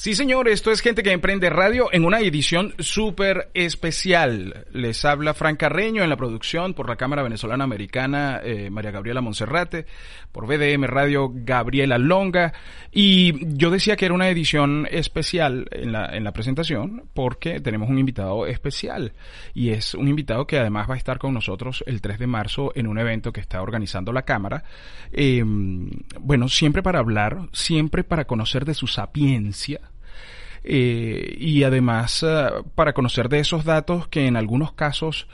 Sí, señor, esto es Gente que Emprende Radio en una edición súper especial. Les habla Frank Carreño en la producción por la Cámara Venezolana Americana eh, María Gabriela Monserrate, por BDM Radio Gabriela Longa. Y yo decía que era una edición especial en la, en la presentación porque tenemos un invitado especial. Y es un invitado que además va a estar con nosotros el 3 de marzo en un evento que está organizando la Cámara. Eh, bueno, siempre para hablar, siempre para conocer de su sapiencia eh, y además eh, para conocer de esos datos que en algunos casos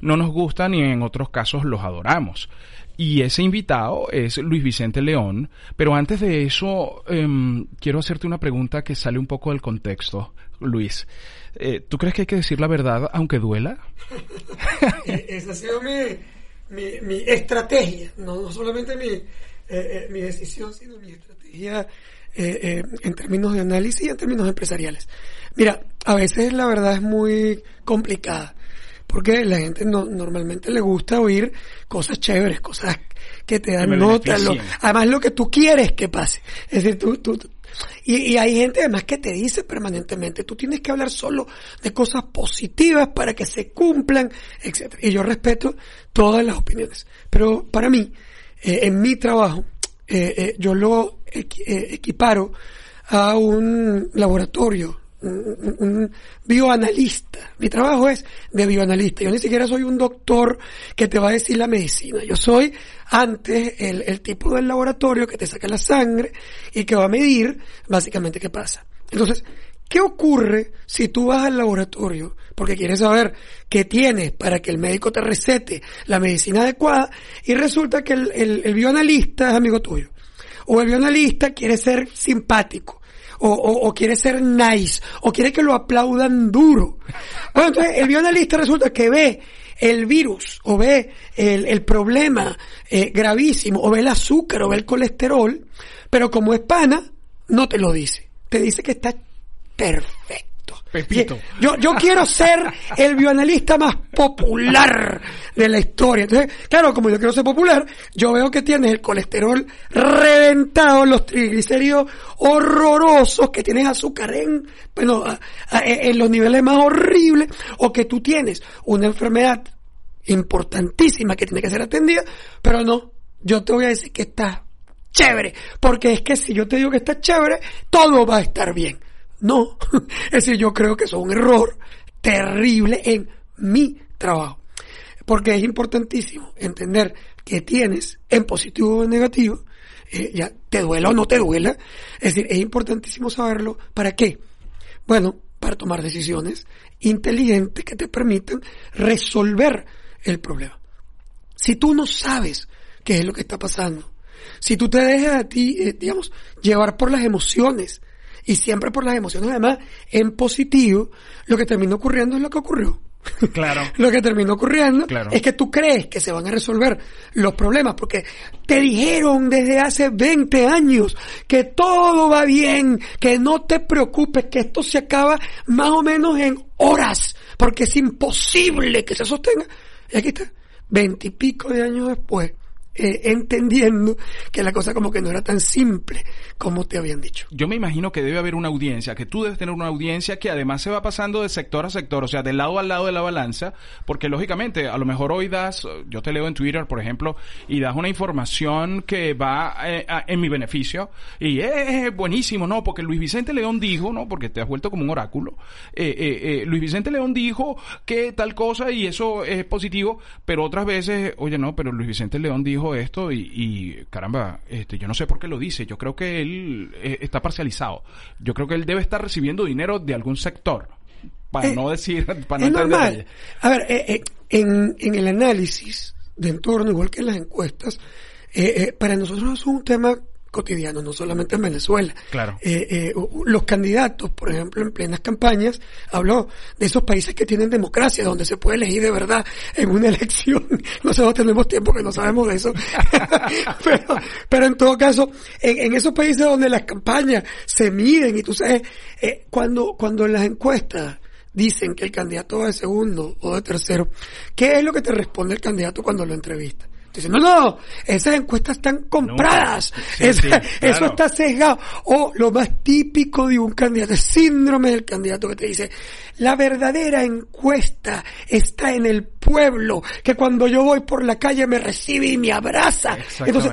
no nos gustan y en otros casos los adoramos. Y ese invitado es Luis Vicente León, pero antes de eso em, quiero hacerte una pregunta que sale un poco del contexto, Luis. Eh, ¿Tú crees que hay que decir la verdad aunque duela? Esa ha sido mi, mi, estrategia, no, no solamente mi, mi decisión, sino mi estrategia eh, eh, en términos de análisis y en términos empresariales. Mira, a veces la verdad es muy complicada, porque la gente no, normalmente le gusta oír cosas chéveres, cosas que te dan nota, además lo que tú quieres que pase. Es decir, tú, tú, y, y, hay gente además que te dice permanentemente, tú tienes que hablar solo de cosas positivas para que se cumplan, etc. Y yo respeto todas las opiniones. Pero para mí, eh, en mi trabajo, eh, eh, yo lo equiparo a un laboratorio, un, bioanalista. Mi trabajo es de bioanalista. Yo ni siquiera soy un doctor que te va a decir la medicina. Yo soy antes el, tipo del laboratorio que te saca la sangre y que va a medir básicamente qué pasa. Entonces, ¿Qué ocurre si tú vas al laboratorio porque quieres saber qué tienes para que el médico te recete la medicina adecuada y resulta que el, bioanalista es amigo tuyo? O el bioanalista quiere ser simpático. O, o, quiere ser nice, o quiere que lo aplaudan duro. Entonces el bioanalista resulta que ve el virus, o ve el, el problema eh, gravísimo, o ve el azúcar, o ve el colesterol, pero como es pana, no te lo dice. Te dice que está perfecto. Pepito. Yo, yo quiero ser el bioanalista más popular de la historia. Entonces, claro, como yo quiero ser popular, yo veo que tienes el colesterol reventado, los triglicéridos horrorosos, que tienes azúcar en, bueno, en los niveles más horribles, o que tú tienes una enfermedad importantísima que tiene que ser atendida, pero no, yo te voy a decir que está chévere, porque es que si yo te digo que está chévere, todo va a estar bien. No, es decir, yo creo que eso es un error terrible en mi trabajo. Porque es importantísimo entender que tienes en positivo o en negativo, eh, ya te duela o no te duela. Es decir, es importantísimo saberlo. ¿Para qué? Bueno, para tomar decisiones inteligentes que te permitan resolver el problema. Si tú no sabes qué es lo que está pasando, si tú te dejas a ti, eh, digamos, llevar por las emociones, y siempre por las emociones, además, en positivo, lo que termina ocurriendo es lo que ocurrió. Claro. lo que terminó ocurriendo es que tú crees que se van a resolver los problemas porque te dijeron desde hace 20 años que todo va bien, que no te preocupes, que esto se acaba más o menos en horas, porque es imposible que se sostenga. Y aquí está, veintipico de años después, eh, entendiendo que la cosa como que no era tan simple como te habían dicho. Yo me imagino que debe haber una audiencia, que tú debes tener una audiencia que además se va pasando de sector a sector, o sea, de lado al lado de la balanza, porque lógicamente a lo mejor hoy das, yo te leo en Twitter, por ejemplo, y das una información que va eh, en mi beneficio, y es buenísimo, ¿no? Porque Luis Vicente León dijo, ¿no? Porque te has vuelto como un oráculo, eh, Luis Vicente León dijo que tal cosa y eso es positivo, pero otras veces, oye, no, pero Luis Vicente León dijo esto y, caramba, este, yo no sé por qué lo dice. Yo creo que él eh, está parcializado. Yo creo que él debe estar recibiendo dinero de algún sector. Para eh, no decir, para es normal. A ver, eh, en, en el análisis de entorno, igual que en las encuestas, para nosotros es un tema cotidianos, no solamente en Venezuela. Claro. Eh, eh, los candidatos, por ejemplo, en plenas campañas, habló de esos países que tienen democracia, donde se puede elegir de verdad en una elección. Nosotros tenemos tiempo que no sabemos de eso. pero, pero en todo caso, en, esos países donde las campañas se miden y tú sabes, eh, cuando, cuando en las encuestas dicen que el candidato va de segundo o de tercero, ¿qué es lo que te responde el candidato cuando lo entrevista? Dice, no, no, esas encuestas están compradas. Eso está sesgado. O lo más típico de un candidato, el síndrome del candidato que te dice, la verdadera encuesta está en el pueblo, que cuando yo voy por la calle me recibe y me abraza. Entonces,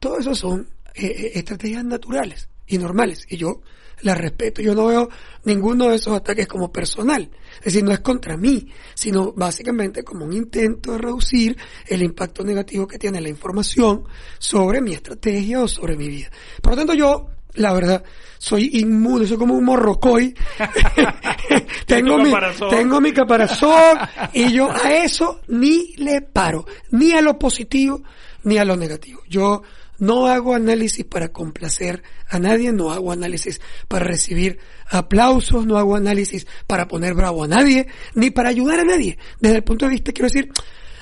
todo eso son eh, eh, estrategias naturales y normales. Y yo la respeto. Yo no veo ninguno de esos ataques como personal. Es decir, no es contra mí, sino básicamente como un intento de reducir el impacto negativo que tiene la información sobre mi estrategia o sobre mi vida. Por lo tanto, yo, la verdad, soy inmune, soy como un morrocoy. tengo, mi, tengo mi caparazón y yo a eso ni le paro, ni a lo positivo ni a lo negativo. Yo no hago análisis para complacer a nadie, no hago análisis para recibir aplausos, no hago análisis para poner bravo a nadie, ni para ayudar a nadie. Desde el punto de vista, quiero decir,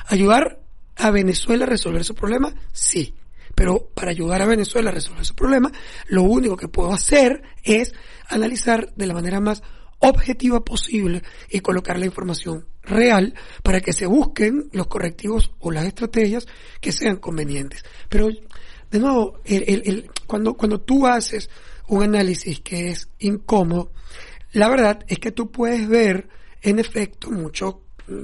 ayudar a Venezuela a resolver su problema, sí. Pero para ayudar a Venezuela a resolver su problema, lo único que puedo hacer es analizar de la manera más objetiva posible y colocar la información real para que se busquen los correctivos o las estrategias que sean convenientes. Pero de nuevo, el, cuando, cuando tú haces un análisis que es incómodo, la verdad es que tú puedes ver, en efecto, muchos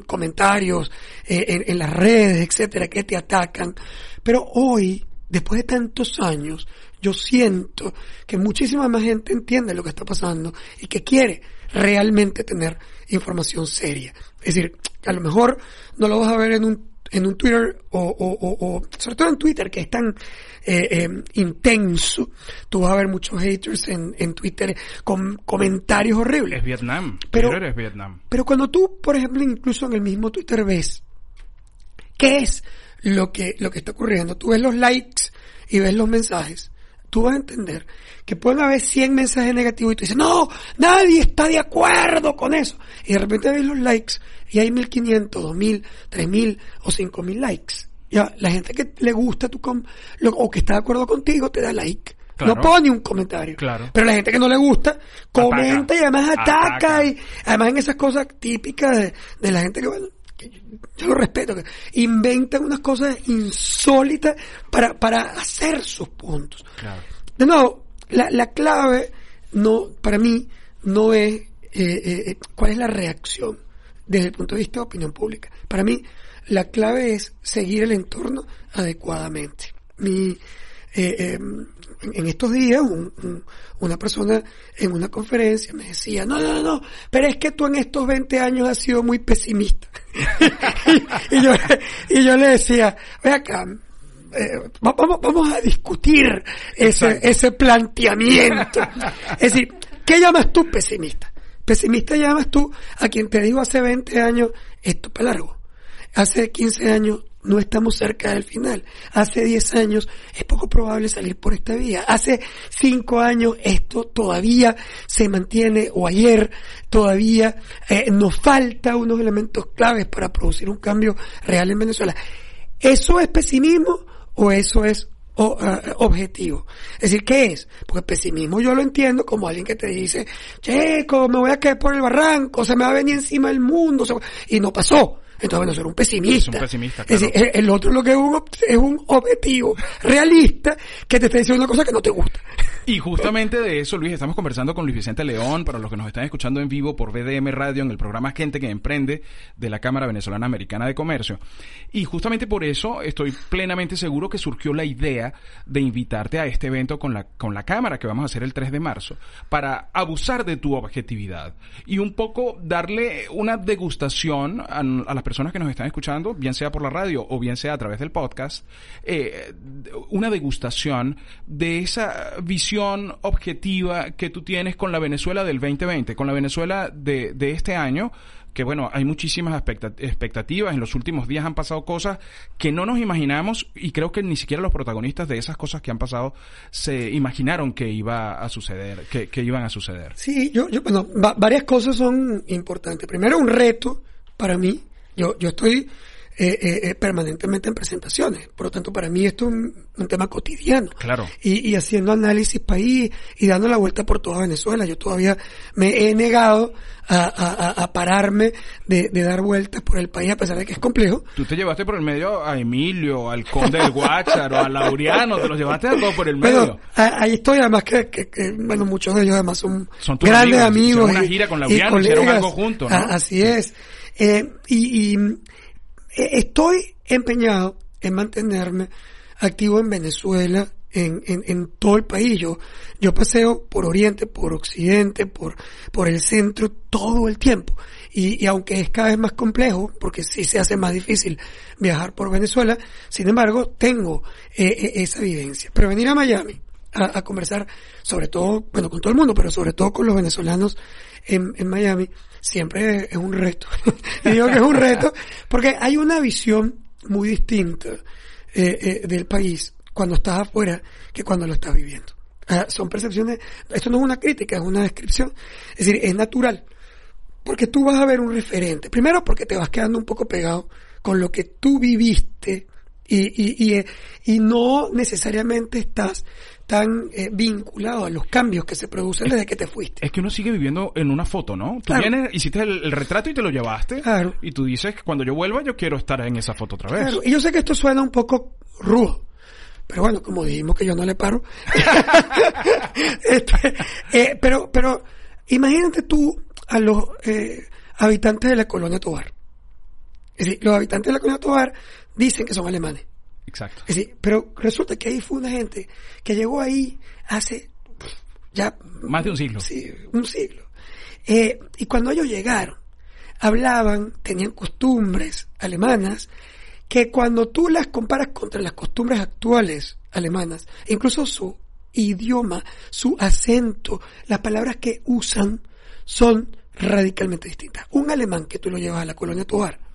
comentarios eh, en, las redes, etcétera, que te atacan. Pero hoy, después de tantos años, yo siento que muchísima más gente entiende lo que está pasando y que quiere realmente tener información seria. Es decir, a lo mejor no lo vas a ver en un en un Twitter o, o, o, sobre todo en Twitter que es tan eh, eh, intenso, tú vas a ver muchos haters en, en Twitter con comentarios horribles. Es Vietnam. Pero, Twitter es Vietnam. Pero cuando tú, por ejemplo, incluso en el mismo Twitter ves qué es lo que, lo que está ocurriendo, tú ves los likes y ves los mensajes, tú vas a entender que pueden haber 100 mensajes negativos y tú dices, no, nadie está de acuerdo con eso. Y de repente ves los likes y hay 1500, 2000, 3000 o 5000 likes. Ya, la gente que le gusta tu com o que está de acuerdo contigo te da like. No pone un comentario. Claro. Pero la gente que no le gusta, comenta y además ataca, y además en esas cosas típicas de, de la gente que, bueno, yo, lo respeto, que inventan unas cosas insólitas para, para hacer sus puntos. Claro. De nuevo, la, la clave no, para mí, no es eh, eh, cuál es la reacción desde el punto de vista de opinión pública. Para mí, la clave es seguir el entorno adecuadamente. Mi, eh, em, en estos días una persona en una conferencia me decía, no, no, no, pero es que tú en estos 20 años has sido muy pesimista. y, yo, y yo le decía, ve acá, eh, vamos, vamos a discutir ese, ese planteamiento. es decir, ¿qué llamas tú pesimista? Pesimista llamas tú a quien te dijo hace 20 años, esto para largo. Hace 15 años no estamos cerca del final. Hace 10 años es poco probable salir por esta vía. Hace 5 años esto todavía se mantiene, o ayer todavía eh, nos falta unos elementos claves para producir un cambio real en Venezuela. ¿Eso es pesimismo o eso es eh, objetivo. Es decir, ¿qué es? Porque pesimismo yo lo entiendo como alguien que te dice, checo, me voy a caer por el barranco, se me va a venir encima el mundo, y no pasó. Entonces, bueno, ser un pesimista. Es un pesimista, Es decir, el otro lo que es un, es un objetivo realista que te está diciendo una cosa que no te gusta. Y justamente de eso, Luis, estamos conversando con Luis Vicente León, para los que nos están escuchando en vivo por BDM Radio en el programa Gente que Emprende de la Cámara Venezolana Americana de Comercio. Y justamente por eso estoy plenamente seguro que surgió la idea de invitarte a este evento con la, con la Cámara que vamos a hacer el 3 de marzo, para abusar de tu objetividad y un poco darle una degustación a, a las personas que nos están escuchando, bien sea por la radio o bien sea a través del podcast, eh, una degustación de esa visión objetiva que tú tienes con la Venezuela del 2020, con la Venezuela de, de este año, que bueno, hay muchísimas expectativas. En los últimos días han pasado cosas que no nos imaginamos y creo que ni siquiera los protagonistas de esas cosas que han pasado se imaginaron que iba a suceder, que, iban a suceder. Sí, yo, yo bueno, varias cosas son importantes. Primero, un reto para mí. Yo, yo estoy eh, eh, eh, permanentemente en presentaciones. Por lo tanto, para mí esto es un, tema cotidiano. Claro. Y, y, haciendo análisis país y dando la vuelta por toda Venezuela. Yo todavía me he negado a, a, a pararme de, de, dar vueltas por el país a pesar de que es complejo. Tú te llevaste por el medio a Emilio, al conde del Guácharo, a Laureano, te los llevaste a todos por el medio. ahí estoy, además que, que, bueno, muchos de ellos además son, grandes amigos. una gira con Laureano, hicieron algo juntos, ¿no? Así es. Eh, y, y estoy empeñado en mantenerme activo en Venezuela, en, en, en, todo el país. Yo, yo paseo por Oriente, por Occidente, por, por el centro todo el tiempo. Y, y, aunque es cada vez más complejo, porque sí se hace más difícil viajar por Venezuela, sin embargo, tengo eh, eh, esa evidencia. Pero venir a Miami a, a, conversar, sobre todo, bueno, con todo el mundo, pero sobre todo con los venezolanos en, en Miami, siempre es un reto. y digo que es un reto porque hay una visión muy distinta eh, eh, del país cuando estás afuera que cuando lo estás viviendo. Son percepciones, esto no es una crítica, es una descripción. Es decir, es natural. Porque tú vas a ver un referente. Primero porque te vas quedando un poco pegado con lo que tú viviste y, y, y, y no necesariamente estás tan eh, vinculado a los cambios que se producen desde que te fuiste. Es que uno sigue viviendo en una foto, ¿no? Tú vienes, hiciste el, retrato y te lo llevaste. Claro. Y tú dices que cuando yo vuelva yo quiero estar en esa foto otra vez. Claro. Y yo sé que esto suena un poco rudo. Pero bueno, como dijimos que yo no le paro. este, eh, pero, pero imagínate tú a los eh, habitantes de la colonia Tobar. Es decir, los habitantes de la colonia Tobar dicen que son alemanes. Exacto. pero resulta que ahí fue una gente que llegó ahí hace ya... Más de un siglo. Sí, un siglo. Eh, y cuando ellos llegaron, hablaban, tenían costumbres alemanas, que cuando tú las comparas contra las costumbres actuales alemanas, incluso su idioma, su acento, las palabras que usan son radicalmente distintas. Un alemán que tú lo llevas a la colonia Tobar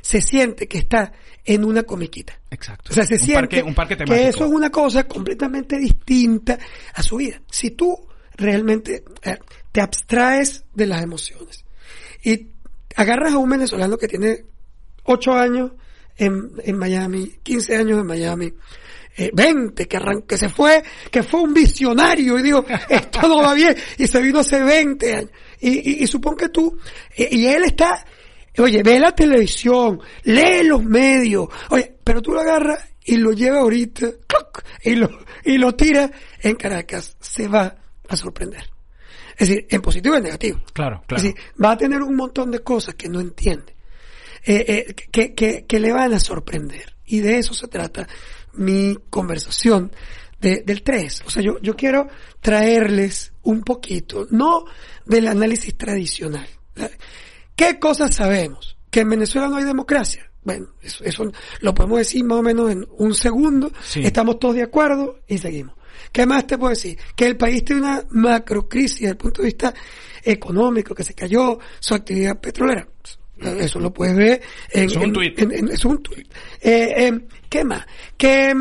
se siente que está en una comiquita. Exacto. O sea, se siente que eso es una cosa completamente distinta a su vida. Si tú realmente eh, te abstraes de las emociones y agarras a un venezolano que tiene 8 años en, en Miami, 15 años en Miami, eh, 20, que, que se fue, que fue un visionario y dijo, esto no va bien, y se vino hace 20 años. Y, y, supongo que tú, eh, y él está Oye, ve la televisión, lee los medios. Oye, pero tú lo agarras y lo lleva ahorita y lo, y lo tira en Caracas. Se va a sorprender. Es decir, en positivo y en negativo. Claro, claro. Es decir, va a tener un montón de cosas que no entiende, eh, eh, que, que, que le van a sorprender. Y de eso se trata mi conversación de, del 3. O sea, yo, yo quiero traerles un poquito, no del análisis tradicional. ¿Qué cosas sabemos? Que en Venezuela no hay democracia. Bueno, eso, lo podemos decir más o menos en un segundo. Estamos todos de acuerdo y seguimos. ¿Qué más te puedo decir? Que el país tiene una macrocrisis desde el punto de vista económico, que se cayó su actividad petrolera. Eso lo puedes ver en, es un tuit. es un tuit. Eh, eh, ¿Qué más? Que,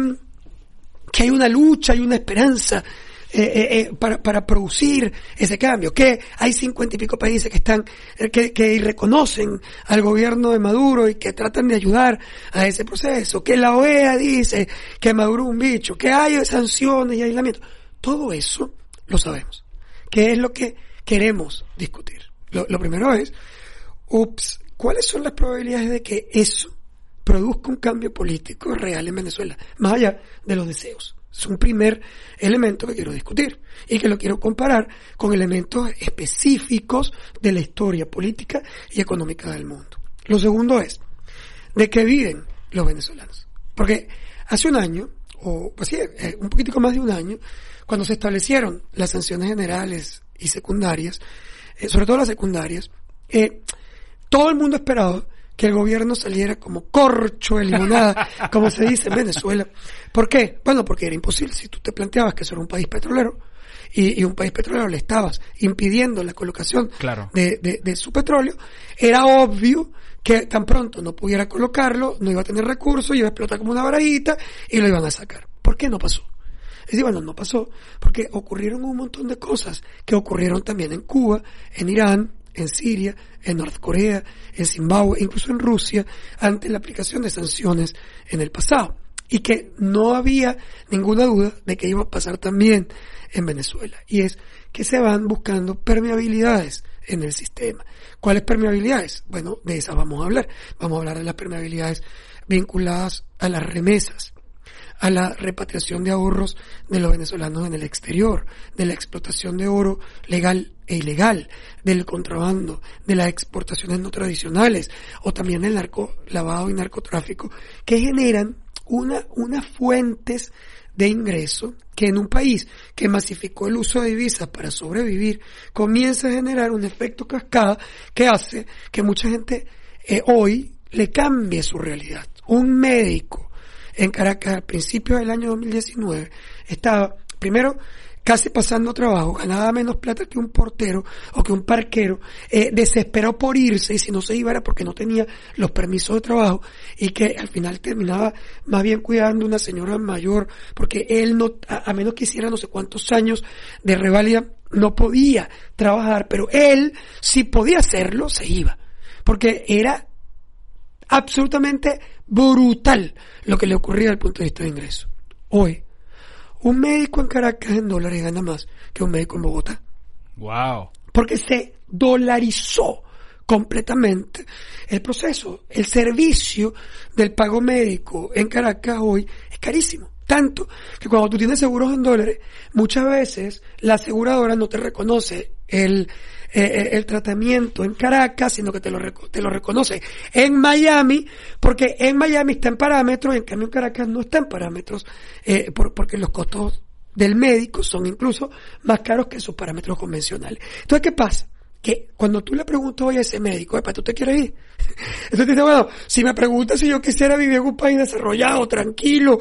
que hay una lucha, hay una esperanza eh, eh, eh, para, para producir ese cambio, que hay cincuenta y pico países que están, eh, que, que reconocen al gobierno de Maduro y que tratan de ayudar a ese proceso, que la OEA dice que Maduro es un bicho, que hay sanciones y aislamiento. Todo eso lo sabemos. ¿Qué es lo que queremos discutir? Lo, lo primero es, ups, ¿cuáles son las probabilidades de que eso produzca un cambio político real en Venezuela, más allá de los deseos? Es un primer elemento que quiero discutir y que lo quiero comparar con elementos específicos de la historia política y económica del mundo. Lo segundo es, ¿de qué viven los venezolanos? Porque hace un año, o pues sí, eh, un poquitico más de un año, cuando se establecieron las sanciones generales y secundarias, eh, sobre todo las secundarias, eh, todo el mundo esperaba que el gobierno saliera como corcho de limonada, como se dice en Venezuela. ¿Por qué? Bueno, porque era imposible. Si tú te planteabas que eso era un país petrolero y, un país petrolero le estabas impidiendo la colocación claro. de, de, su petróleo, era obvio que tan pronto no pudiera colocarlo, no iba a tener recursos, iba a explotar como una varallita y lo iban a sacar. ¿Por qué no pasó? Es decir, bueno, no pasó porque ocurrieron un montón de cosas que ocurrieron también en Cuba, en Irán, en Siria, en Norcorea, en Zimbabue, incluso en Rusia, ante la aplicación de sanciones en el pasado. Y que no había ninguna duda de que iba a pasar también en Venezuela. Y es que se van buscando permeabilidades en el sistema. ¿Cuáles permeabilidades? Bueno, de esas vamos a hablar. Vamos a hablar de las permeabilidades vinculadas a las remesas, a la repatriación de ahorros de los venezolanos en el exterior, de la explotación de oro legal e ilegal, del contrabando, de las exportaciones no tradicionales o también el narco lavado y narcotráfico que generan una, unas fuentes de ingreso que en un país que masificó el uso de divisas para sobrevivir comienza a generar un efecto cascada que hace que mucha gente eh, hoy le cambie su realidad. Un médico en Caracas al principio del año 2019 estaba, primero, casi pasando trabajo, ganaba menos plata que un portero o que un parquero, eh, desesperado por irse y si no se iba era porque no tenía los permisos de trabajo y que al final terminaba más bien cuidando una señora mayor porque él no, a, menos que hiciera no sé cuántos años de revalida, no podía trabajar, pero él si podía hacerlo, se iba. Porque era absolutamente brutal lo que le ocurría desde el punto de vista de ingreso. Hoy, un médico en Caracas en dólares gana más que un médico en Bogotá. Wow. Porque se dolarizó completamente el proceso. El servicio del pago médico en Caracas hoy es carísimo. Tanto que cuando tú tienes seguros en dólares, muchas veces la aseguradora no te reconoce el, eh, el tratamiento en Caracas, sino que te lo, te lo reconoce en Miami, porque en Miami está en parámetros en cambio en Caracas no está en parámetros, eh, porque los costos del médico son incluso más caros que sus parámetros convencionales. Entonces, ¿qué pasa? que cuando tú le preguntas hoy a ese médico, ¿para tú te quieres ir? Entonces dice, bueno, si me preguntas si yo quisiera vivir en un país desarrollado, tranquilo,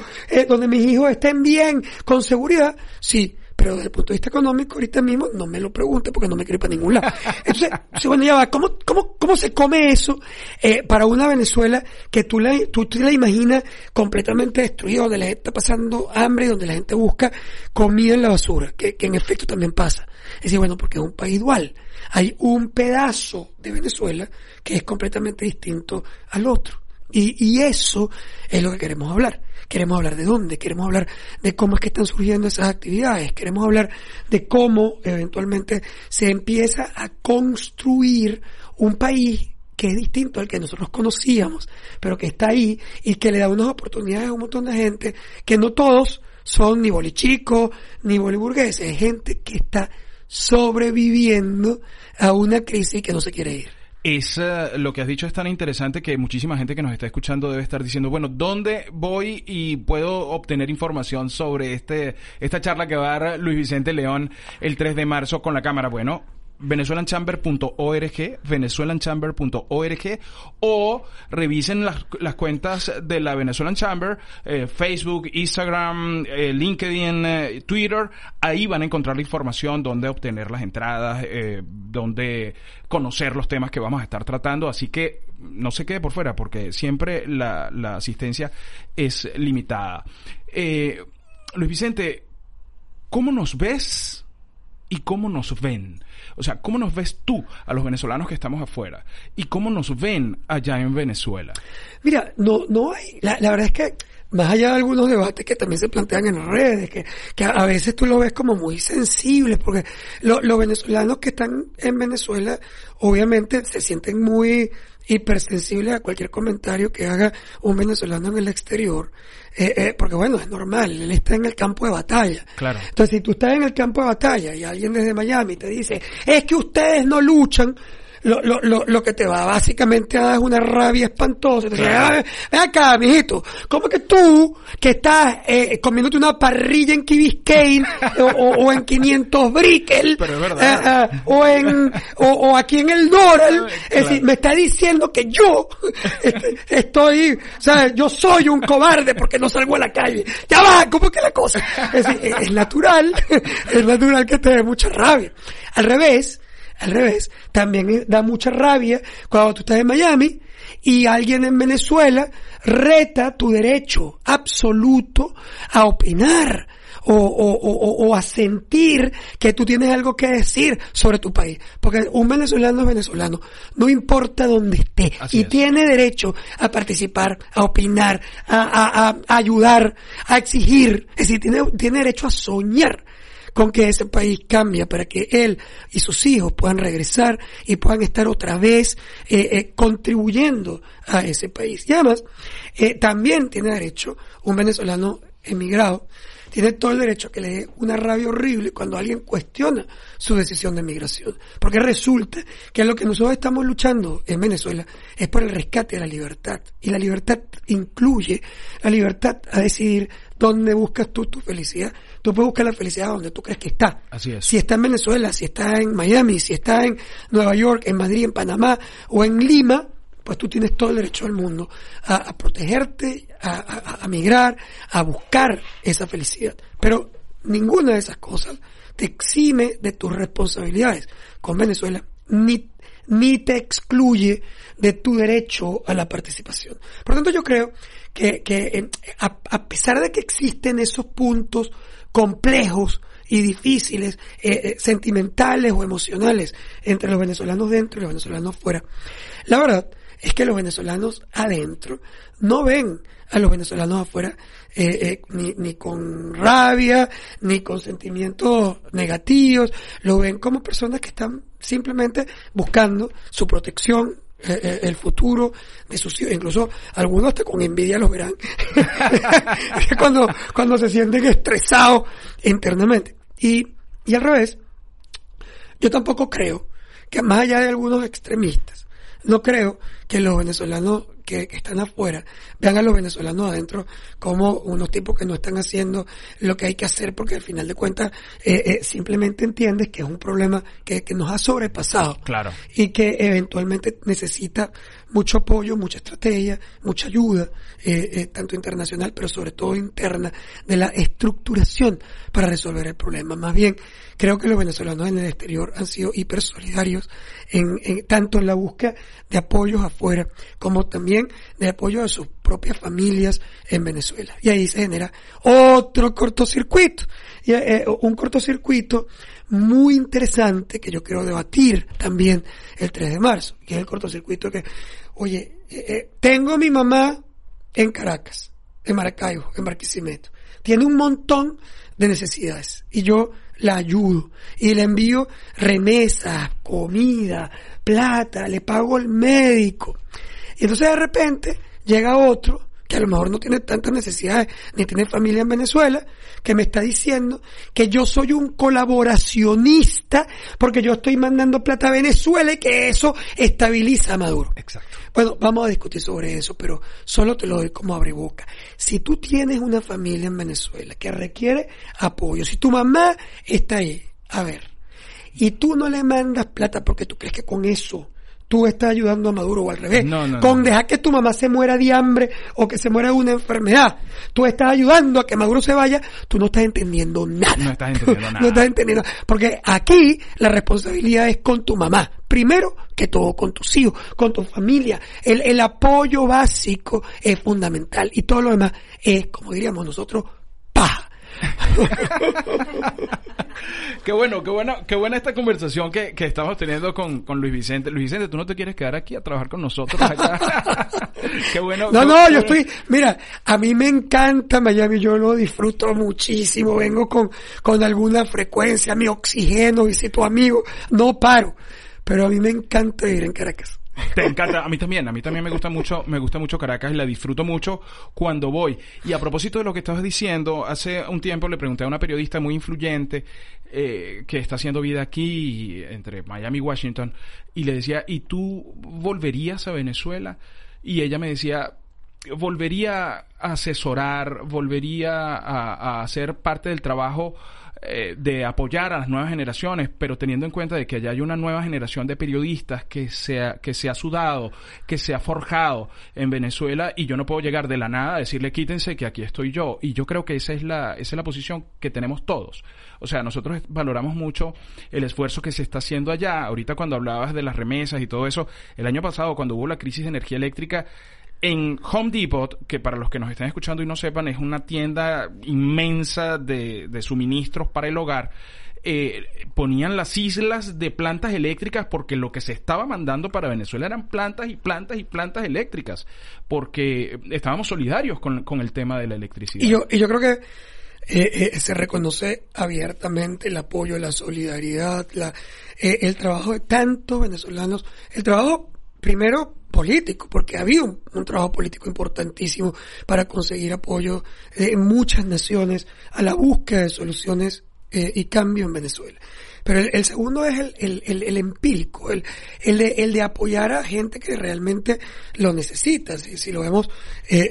donde mis hijos estén bien, con seguridad, sí, pero desde el punto de vista económico, ahorita mismo no me lo pregunte porque no me quiero ir para ningún lado. Entonces, bueno, ya va, ¿cómo, cómo, cómo se come eso eh, para una Venezuela que tú la, tú te la imaginas completamente destruida, donde la gente está pasando hambre, donde la gente busca comida en la basura, que, que en efecto también pasa? Es decir, bueno, porque es un país dual. Hay un pedazo de Venezuela que es completamente distinto al otro. Y, y eso es lo que queremos hablar. Queremos hablar de dónde, queremos hablar de cómo es que están surgiendo esas actividades, queremos hablar de cómo eventualmente se empieza a construir un país que es distinto al que nosotros conocíamos, pero que está ahí y que le da unas oportunidades a un montón de gente que no todos son ni bolichicos ni boliburgueses, es gente que está sobreviviendo a una crisis que no se quiere ir. Es eh, lo que has dicho es tan interesante que muchísima gente que nos está escuchando debe estar diciendo, bueno, ¿dónde voy y puedo obtener información sobre este esta charla que va a dar Luis Vicente León el 3 de marzo con la cámara? Bueno, venezuelanchamber.org, venezuelanchamber.org o revisen las, las, cuentas de la Venezuelan Chamber, eh, Facebook, Instagram, eh, LinkedIn, eh, Twitter, ahí van a encontrar la información donde obtener las entradas, donde conocer los temas que vamos a estar tratando, así que no se quede por fuera porque siempre la, la asistencia es limitada. Luis Vicente, ¿cómo nos ves y cómo nos ven? O sea, ¿cómo nos ves tú a los venezolanos que estamos afuera? ¿Y cómo nos ven allá en Venezuela? Mira, no, no hay, la, verdad es que más allá de algunos debates que también se plantean en redes, que, que a veces tú lo ves como muy sensibles, porque los venezolanos que están en Venezuela obviamente se sienten muy hipersensibles a cualquier comentario que haga un venezolano en el exterior, eh, eh, porque bueno, es normal, él está en el campo de batalla. Claro. Entonces, si tú estás en el campo de batalla y alguien desde Miami te dice, es que ustedes no luchan, lo, lo, lo, lo que te va básicamente a dar es una rabia espantosa. Te "Ah, ven acá, mijito, ¿cómo que tú, que estás eh, comiéndote una parrilla en Key Biscayne o, o- o en 500 Brickel, eh, eh, o, en, o, o aquí en el Doral, es decir, me está diciendo que yo este, estoy, o sea, yo soy un cobarde porque no salgo a la calle. Ya va, ¿cómo que la cosa? Es, decir, es natural, es natural que te dé mucha rabia. Al revés, al revés, también da mucha rabia cuando tú estás en Miami y alguien en Venezuela reta tu derecho absoluto a opinar o, o, o, o a sentir que tú tienes algo que decir sobre tu país. Porque un venezolano es venezolano, no importa dónde esté, Así y es. tiene derecho a participar, a opinar, a, a- a- a ayudar, a exigir, es decir, tiene, tiene derecho a soñar con que ese país cambie para que él y sus hijos puedan regresar y puedan estar otra vez eh, eh, contribuyendo a ese país. Y además, eh, también tiene derecho un venezolano emigrado, tiene todo el derecho a que le dé una rabia horrible cuando alguien cuestiona su decisión de migración. Porque resulta que lo que nosotros estamos luchando en Venezuela es por el rescate de la libertad. Y la libertad incluye la libertad a decidir dónde buscas tú tu felicidad. Tú puedes buscar la felicidad donde tú crees que está. Así es. Si está en Venezuela, si está en Miami, si está en Nueva York, en Madrid, en Panamá o en Lima, pues tú tienes todo el derecho del mundo a, a protegerte, a, a- a migrar, a buscar esa felicidad. Pero ninguna de esas cosas te exime de tus responsabilidades con Venezuela, ni, ni te excluye de tu derecho a la participación. Por tanto, yo creo que, que eh, a, a pesar de que existen esos puntos complejos y difíciles, eh, eh, sentimentales o emocionales entre los venezolanos dentro y los venezolanos fuera, la verdad es que los venezolanos adentro no ven a los venezolanos afuera eh, eh, ni, ni con rabia, ni con sentimientos negativos, lo ven como personas que están simplemente buscando su protección, eh, eh, el futuro de sus hijos, incluso algunos hasta con envidia los verán, cuando, cuando se sienten estresados internamente. Y, y al revés, yo tampoco creo que más allá de algunos extremistas, no creo que los venezolanos que, que están afuera vean a los venezolanos adentro como unos tipos que no están haciendo lo que hay que hacer porque al final de cuentas eh, eh, simplemente entiendes que es un problema que, que nos ha sobrepasado Claro. y que eventualmente necesita mucho apoyo, mucha estrategia, mucha ayuda, eh, eh, tanto internacional, pero sobre todo interna, de la estructuración para resolver el problema. Más bien, creo que los venezolanos en el exterior han sido hiper solidarios, en, en- tanto en la búsqueda de apoyos afuera, como también de apoyo de sus propias familias en Venezuela. Y ahí se genera otro cortocircuito, un cortocircuito muy interesante que yo quiero debatir también el 3 de marzo, que es el cortocircuito que, oye, eh, eh, tengo a mi mamá en Caracas, en Maracaibo, en Barquisimeto. Tiene un montón de necesidades y yo la ayudo y le envío remesas, comida, plata, le pago el médico. Y entonces de repente llega otro que a lo mejor no tiene tantas necesidades ni tiene familia en Venezuela, que me está diciendo que yo soy un colaboracionista porque yo estoy mandando plata a Venezuela y que eso estabiliza a Maduro. Exacto. Bueno, vamos a discutir sobre eso, pero solo te lo doy como abreboca. Si tú tienes una familia en Venezuela que requiere apoyo, si tu mamá está ahí, a ver, y tú no le mandas plata porque tú crees que con eso tú estás ayudando a Maduro o al revés, No, no, con no. dejar que tu mamá se muera de hambre o que se muera de una enfermedad, tú estás ayudando a que Maduro se vaya, tú no estás entendiendo nada. No estás entendiendo nada. no estás entendiendo. Porque aquí la responsabilidad es con tu mamá. Primero que todo, con tus hijos, con tu familia. El, el apoyo básico es fundamental. Y todo lo demás es, como diríamos nosotros, paja. Qué bueno, qué bueno, qué buena esta conversación que, que estamos teniendo con, con Luis Vicente. Luis Vicente, tú no te quieres quedar aquí a trabajar con nosotros acá. qué bueno. No, qué- no, yo estoy, mira, a mí me encanta Miami, yo lo disfruto muchísimo, vengo con, con alguna frecuencia, mi oxígeno, visito amigos, no paro, pero a mí me encanta vivir en Caracas. Te encanta, a mí también, a mí también me gusta mucho, me gusta mucho Caracas y la disfruto mucho cuando voy. Y a propósito de lo que estabas diciendo, hace un tiempo le pregunté a una periodista muy influyente eh, que está haciendo vida aquí entre Miami y Washington y le decía, ¿y tú volverías a Venezuela? Y ella me decía, volvería a asesorar, volvería a, a hacer parte del trabajo eh, de apoyar a las nuevas generaciones, pero teniendo en cuenta de que ya hay una nueva generación de periodistas que se, ha, que se ha sudado, que se ha forjado en Venezuela y yo no puedo llegar de la nada a decirle quítense que aquí estoy yo. Y yo creo que esa es la, esa es la posición que tenemos todos. O sea, nosotros valoramos mucho el esfuerzo que se está haciendo allá. Ahorita cuando hablabas de las remesas y todo eso, el año pasado cuando hubo la crisis de energía eléctrica, en Home Depot, que para los que nos están escuchando y no sepan, es una tienda inmensa de, de suministros para el hogar, eh, ponían las islas de plantas eléctricas porque lo que se estaba mandando para Venezuela eran plantas y plantas y plantas eléctricas, porque estábamos solidarios con, con el tema de la electricidad. Y yo, y yo creo que eh, eh, se reconoce abiertamente el apoyo, la solidaridad, la, eh, el trabajo de tantos venezolanos, el trabajo primero político, porque había un, un, trabajo político importantísimo para conseguir apoyo de muchas naciones a la búsqueda de soluciones eh, y cambio en Venezuela. Pero el, el segundo es el, el, el, el empírico, el, el, de, el de apoyar a gente que realmente lo necesita. Si, si lo vemos, eh,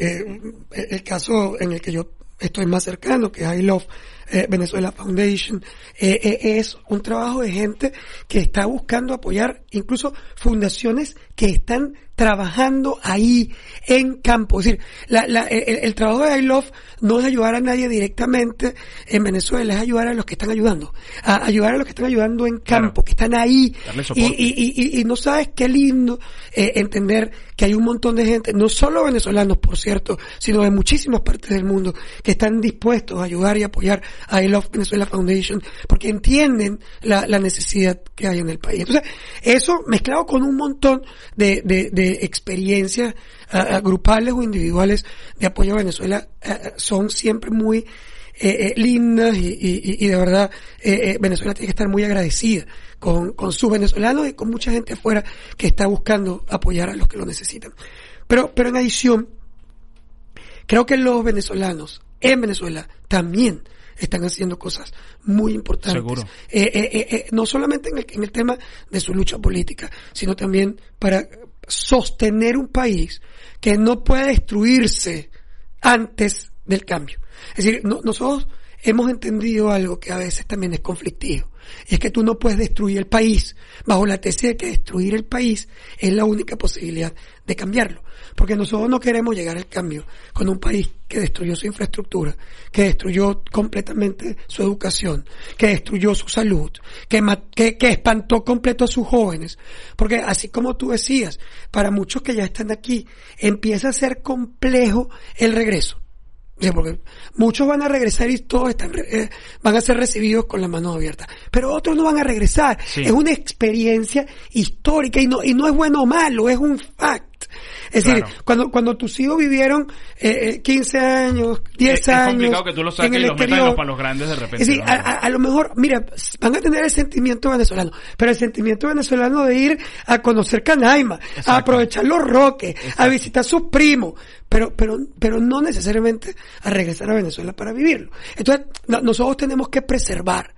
eh, el caso en el que yo estoy más cercano, que es I Love eh, Venezuela Foundation, eh, eh, es un trabajo de gente que está buscando apoyar incluso fundaciones que están trabajando ahí en campo. Es decir, la, la, el, el, trabajo de I Love no es ayudar a nadie directamente en Venezuela, es ayudar a los que están ayudando, a ayudar a los que están ayudando en campo, claro. que están ahí. Y, y, y, y, no sabes qué lindo eh, entender que hay un montón de gente, no solo venezolanos, por cierto, sino de muchísimas partes del mundo, que están dispuestos a ayudar y apoyar a I Love Venezuela Foundation, porque entienden la, la necesidad que hay en el país. Entonces, eso mezclado con un montón de, de, de experiencias uh, grupales o individuales de apoyo a Venezuela uh, son siempre muy eh, eh, lindas y, y, y, de verdad eh, Venezuela tiene que estar muy agradecida con, con sus venezolanos y con mucha gente afuera que está buscando apoyar a los que lo necesitan. Pero, pero en adición, creo que los venezolanos en Venezuela también están haciendo cosas muy importantes. Seguro. Eh, eh, eh, no solamente en el, en el, tema de su lucha política, sino también para sostener un país que no puede destruirse antes del cambio. Es decir, no, nosotros hemos entendido algo que a veces también es conflictivo. Y es que tú no puedes destruir el país bajo la tesis de que destruir el país es la única posibilidad de cambiarlo. Porque nosotros no queremos llegar al cambio con un país que destruyó su infraestructura, que destruyó completamente su educación, que destruyó su salud, que, que, que espantó completo a sus jóvenes. Porque así como tú decías, para muchos que ya están aquí, empieza a ser complejo el regreso. Sí, porque muchos van a regresar y todos están, eh, van a ser recibidos con las manos abiertas. Pero otros no van a regresar. Sí. Es una experiencia histórica y no, y no es bueno o malo, es un fact. Es claro. decir, cuando, cuando tus hijos vivieron eh, 15 años, 10 es, años. Es complicado que tú lo saques y los metas en los palos grandes de repente. Es decir, ¿no? a, a, a, lo mejor, mira, van a tener el sentimiento venezolano, pero el sentimiento venezolano de ir a conocer Canaima, Exacto. a aprovechar los roques, Exacto. a visitar a sus primos, pero, pero, pero no necesariamente a regresar a Venezuela para vivirlo. Entonces, no, nosotros tenemos que preservar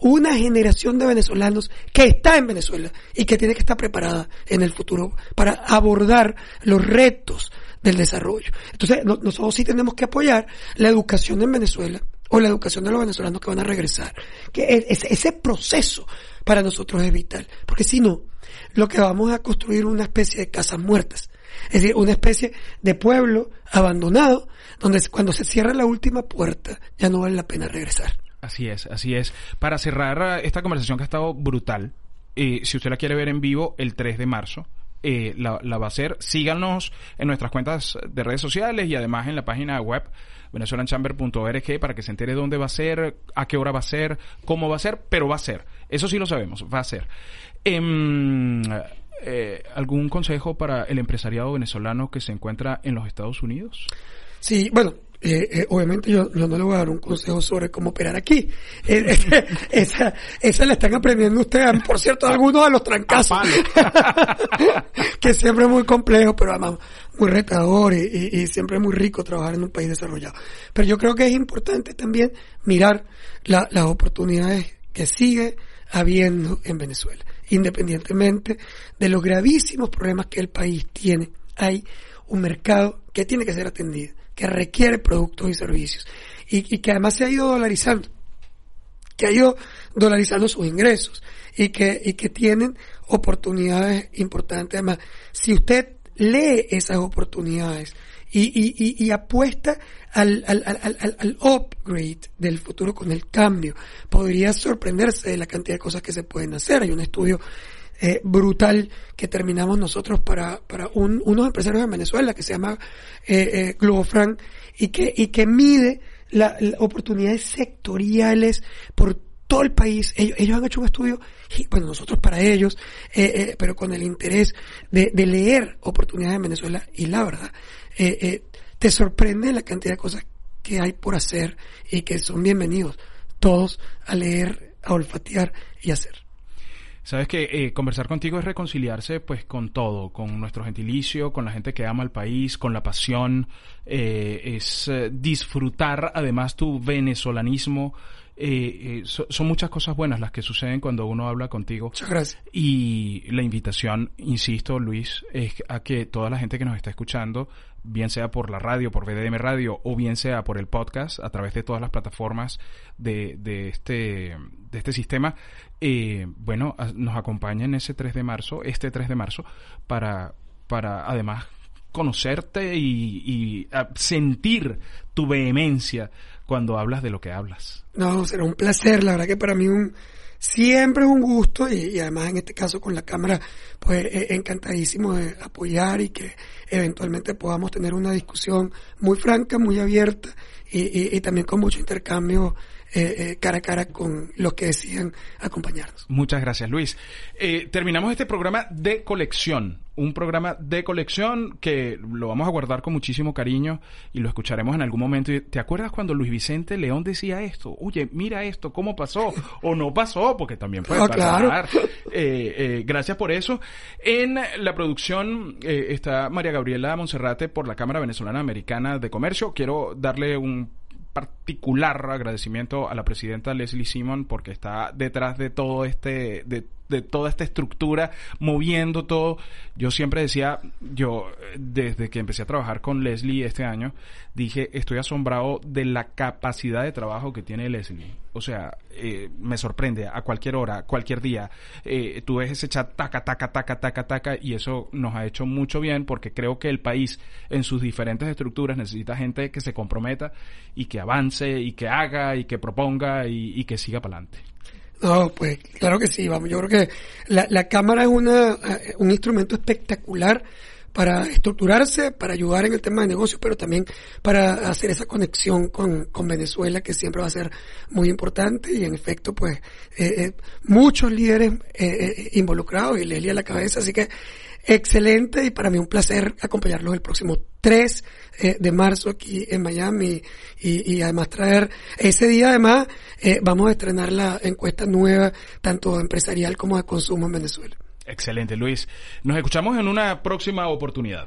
una generación de venezolanos que está en Venezuela y que tiene que estar preparada en el futuro para abordar los retos del desarrollo. Entonces, no, nosotros sí tenemos que apoyar la educación en Venezuela o la educación de los venezolanos que van a regresar. Que es, ese proceso para nosotros es vital, porque si no, lo que vamos a construir una especie de casas muertas. Es decir, una especie de pueblo abandonado, donde cuando se cierra la última puerta ya no vale la pena regresar. Así es, así es. Para cerrar esta conversación que ha estado brutal, eh, si usted la quiere ver en vivo el 3 de marzo, eh, la, va a hacer. Síganos en nuestras cuentas de redes sociales y además en la página web venezolanchamber.org para que se entere dónde va a ser, a qué hora va a ser, cómo va a ser, pero va a ser. Eso sí lo sabemos, va a ser. Eh, eh, ¿Algún consejo para el empresariado venezolano que se encuentra en los Estados Unidos? Sí, bueno, eh, eh, obviamente yo, yo no le voy a dar un consejo sobre cómo operar aquí. Eh, esa, esa la están aprendiendo ustedes, por cierto, algunos de los trancazos. que siempre es muy complejo, pero además muy retador y, y, siempre es muy rico trabajar en un país desarrollado. Pero yo creo que es importante también mirar la, las oportunidades que sigue habiendo en Venezuela. Independientemente de los gravísimos problemas que el país tiene, hay un mercado que tiene que ser atendido que requiere productos y servicios y, que además se ha ido dolarizando, que ha ido dolarizando sus ingresos y que, y que tienen oportunidades importantes. Además, si usted lee esas oportunidades y, y, y, apuesta al, al, al, al, upgrade del futuro con el cambio, podría sorprenderse de la cantidad de cosas que se pueden hacer. Hay un estudio eh, brutal que terminamos nosotros para, para un, unos empresarios en Venezuela que se llama eh, eh, y que, y que mide las oportunidades sectoriales por todo el país. Ellos, ellos han hecho un estudio, bueno, nosotros para ellos, eh, eh, pero con el interés de, de, leer oportunidades en Venezuela y la verdad, eh, eh, te sorprende la cantidad de cosas que hay por hacer y que son bienvenidos todos a leer, a olfatear y hacer. Sabes que eh, conversar contigo es reconciliarse pues con todo, con nuestro gentilicio, con la gente que ama el país, con la pasión, eh, es eh, disfrutar además tu venezolanismo. Eh, eh son muchas cosas buenas las que suceden cuando uno habla contigo. Muchas gracias. Y la invitación, insisto, Luis, es a que toda la gente que nos está escuchando bien sea por la radio, por BDM Radio, o bien sea por el podcast, a través de todas las plataformas de, de este, de este sistema, eh, bueno, nos acompañen ese 3 de marzo, este 3 de marzo, para, para además conocerte y, y sentir tu vehemencia cuando hablas de lo que hablas. No, será un placer, la verdad que para mí un, siempre es un gusto y, además en este caso con la cámara pues eh, encantadísimo de apoyar y que eventualmente podamos tener una discusión muy franca, muy abierta y, y también con mucho intercambio eh, eh, cara a cara con los que decían acompañarnos. Muchas gracias, Luis. Eh, terminamos este programa de colección. Un programa de colección que lo vamos a guardar con muchísimo cariño y lo escucharemos en algún momento. ¿Te acuerdas cuando Luis Vicente León decía esto? Oye, mira esto, ¿cómo pasó? O no pasó, porque también puede ah, pasar. gracias por eso. En la producción está María Gabriela Monserrate por la Cámara Venezolana Americana de Comercio. Quiero darle un particular agradecimiento a la presidenta Leslie Simon porque está detrás de todo este, de de toda esta estructura, moviendo todo. Yo siempre decía, yo desde que empecé a trabajar con Leslie este año, dije, estoy asombrado de la capacidad de trabajo que tiene Leslie. O sea, eh, me sorprende a cualquier hora, cualquier día. Eh, tú ves ese chat taca, taca, taca, taca, taca, y eso nos ha hecho mucho bien porque creo que el país en sus diferentes estructuras necesita gente que se comprometa y que avance y que haga y que proponga y, y que siga para adelante. No, pues claro que sí, vamos, yo creo que la, la cámara es una, eh, un instrumento espectacular para estructurarse, para ayudar en el tema de negocios, pero también para hacer esa conexión con, con Venezuela que siempre va a ser muy importante y en efecto pues eh, eh, muchos líderes eh, involucrados y Leslie a la cabeza, así que excelente y para mí un placer acompañarlos el próximo 3 eh, de marzo aquí en Miami y, y, además traer ese día además eh, vamos a estrenar la encuesta nueva tanto empresarial como de consumo en Venezuela. Excelente Luis. Nos escuchamos en una próxima oportunidad.